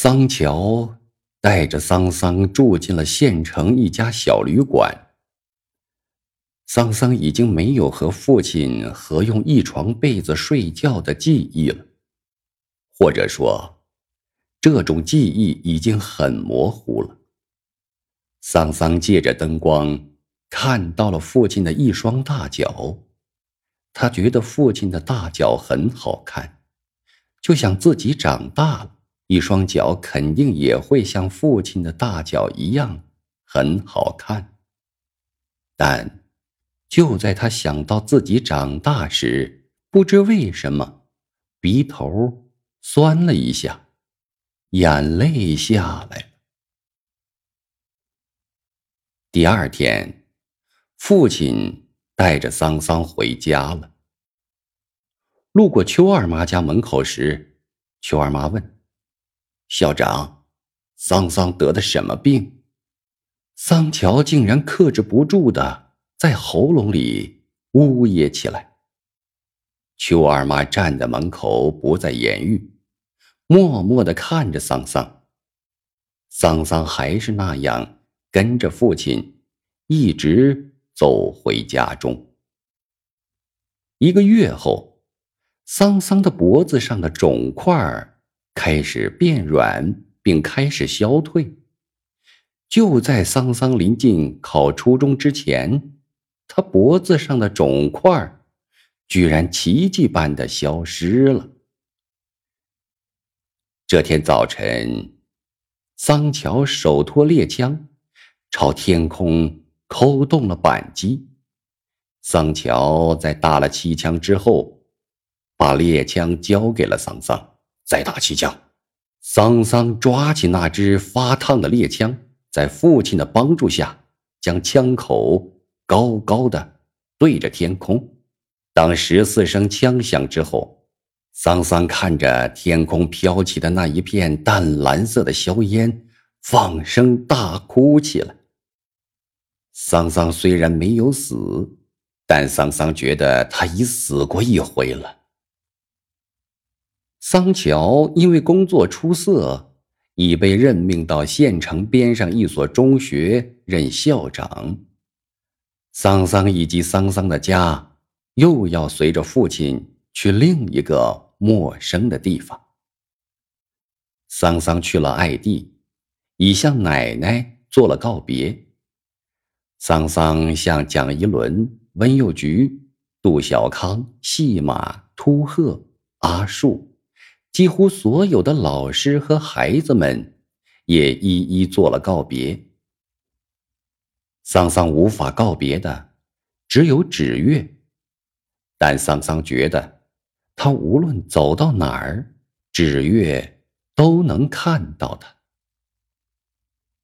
桑乔带着桑桑住进了县城一家小旅馆。桑桑已经没有和父亲合用一床被子睡觉的记忆了，或者说，这种记忆已经很模糊了。桑桑借着灯光看到了父亲的一双大脚，他觉得父亲的大脚很好看，就想自己长大了，一双脚肯定也会像父亲的大脚一样很好看，但。就在他想到自己长大时，不知为什么，鼻头酸了一下，眼泪下来了。第二天，父亲带着桑桑回家了。路过邱二妈家门口时，邱二妈问：“校长，桑桑得的什么病？”桑乔竟然克制不住的。在喉咙里呜咽起来。邱二妈站在门口，不再言语，默默的看着桑桑。桑桑还是那样跟着父亲，一直走回家中。一个月后，桑桑的脖子上的肿块儿开始变软，并开始消退。就在桑桑临近考初中之前。他脖子上的肿块，居然奇迹般的消失了。这天早晨，桑乔手托猎枪，朝天空扣动了扳机。桑乔在打了七枪之后，把猎枪交给了桑桑，再打七枪。桑桑抓起那支发烫的猎枪，在父亲的帮助下，将枪口。高高的对着天空，当十四声枪响之后，桑桑看着天空飘起的那一片淡蓝色的硝烟，放声大哭起来。桑桑虽然没有死，但桑桑觉得他已死过一回了。桑乔因为工作出色，已被任命到县城边上一所中学任校长。桑桑以及桑桑的家又要随着父亲去另一个陌生的地方。桑桑去了艾地，已向奶奶做了告别。桑桑向蒋一伦、温幼菊、杜小康、细马、秃鹤、阿树，几乎所有的老师和孩子们，也一一做了告别。桑桑无法告别的，只有纸月。但桑桑觉得，他无论走到哪儿，纸月都能看到他。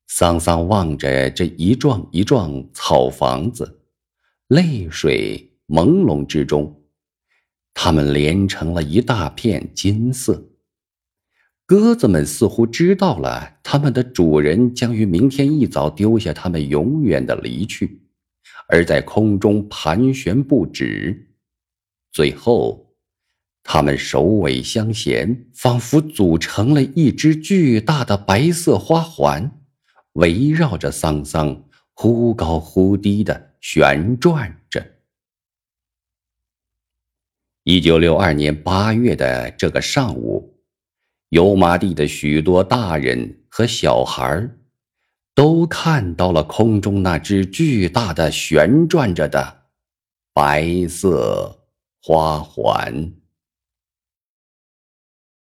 桑桑望着这一幢一幢草房子，泪水朦胧之中，它们连成了一大片金色。鸽子们似乎知道了，它们的主人将于明天一早丢下它们，永远的离去，而在空中盘旋不止。最后，它们首尾相衔，仿佛组成了一只巨大的白色花环，围绕着桑桑忽高忽低的旋转着。一九六二年八月的这个上午。油麻地的许多大人和小孩都看到了空中那只巨大的旋转着的白色花环。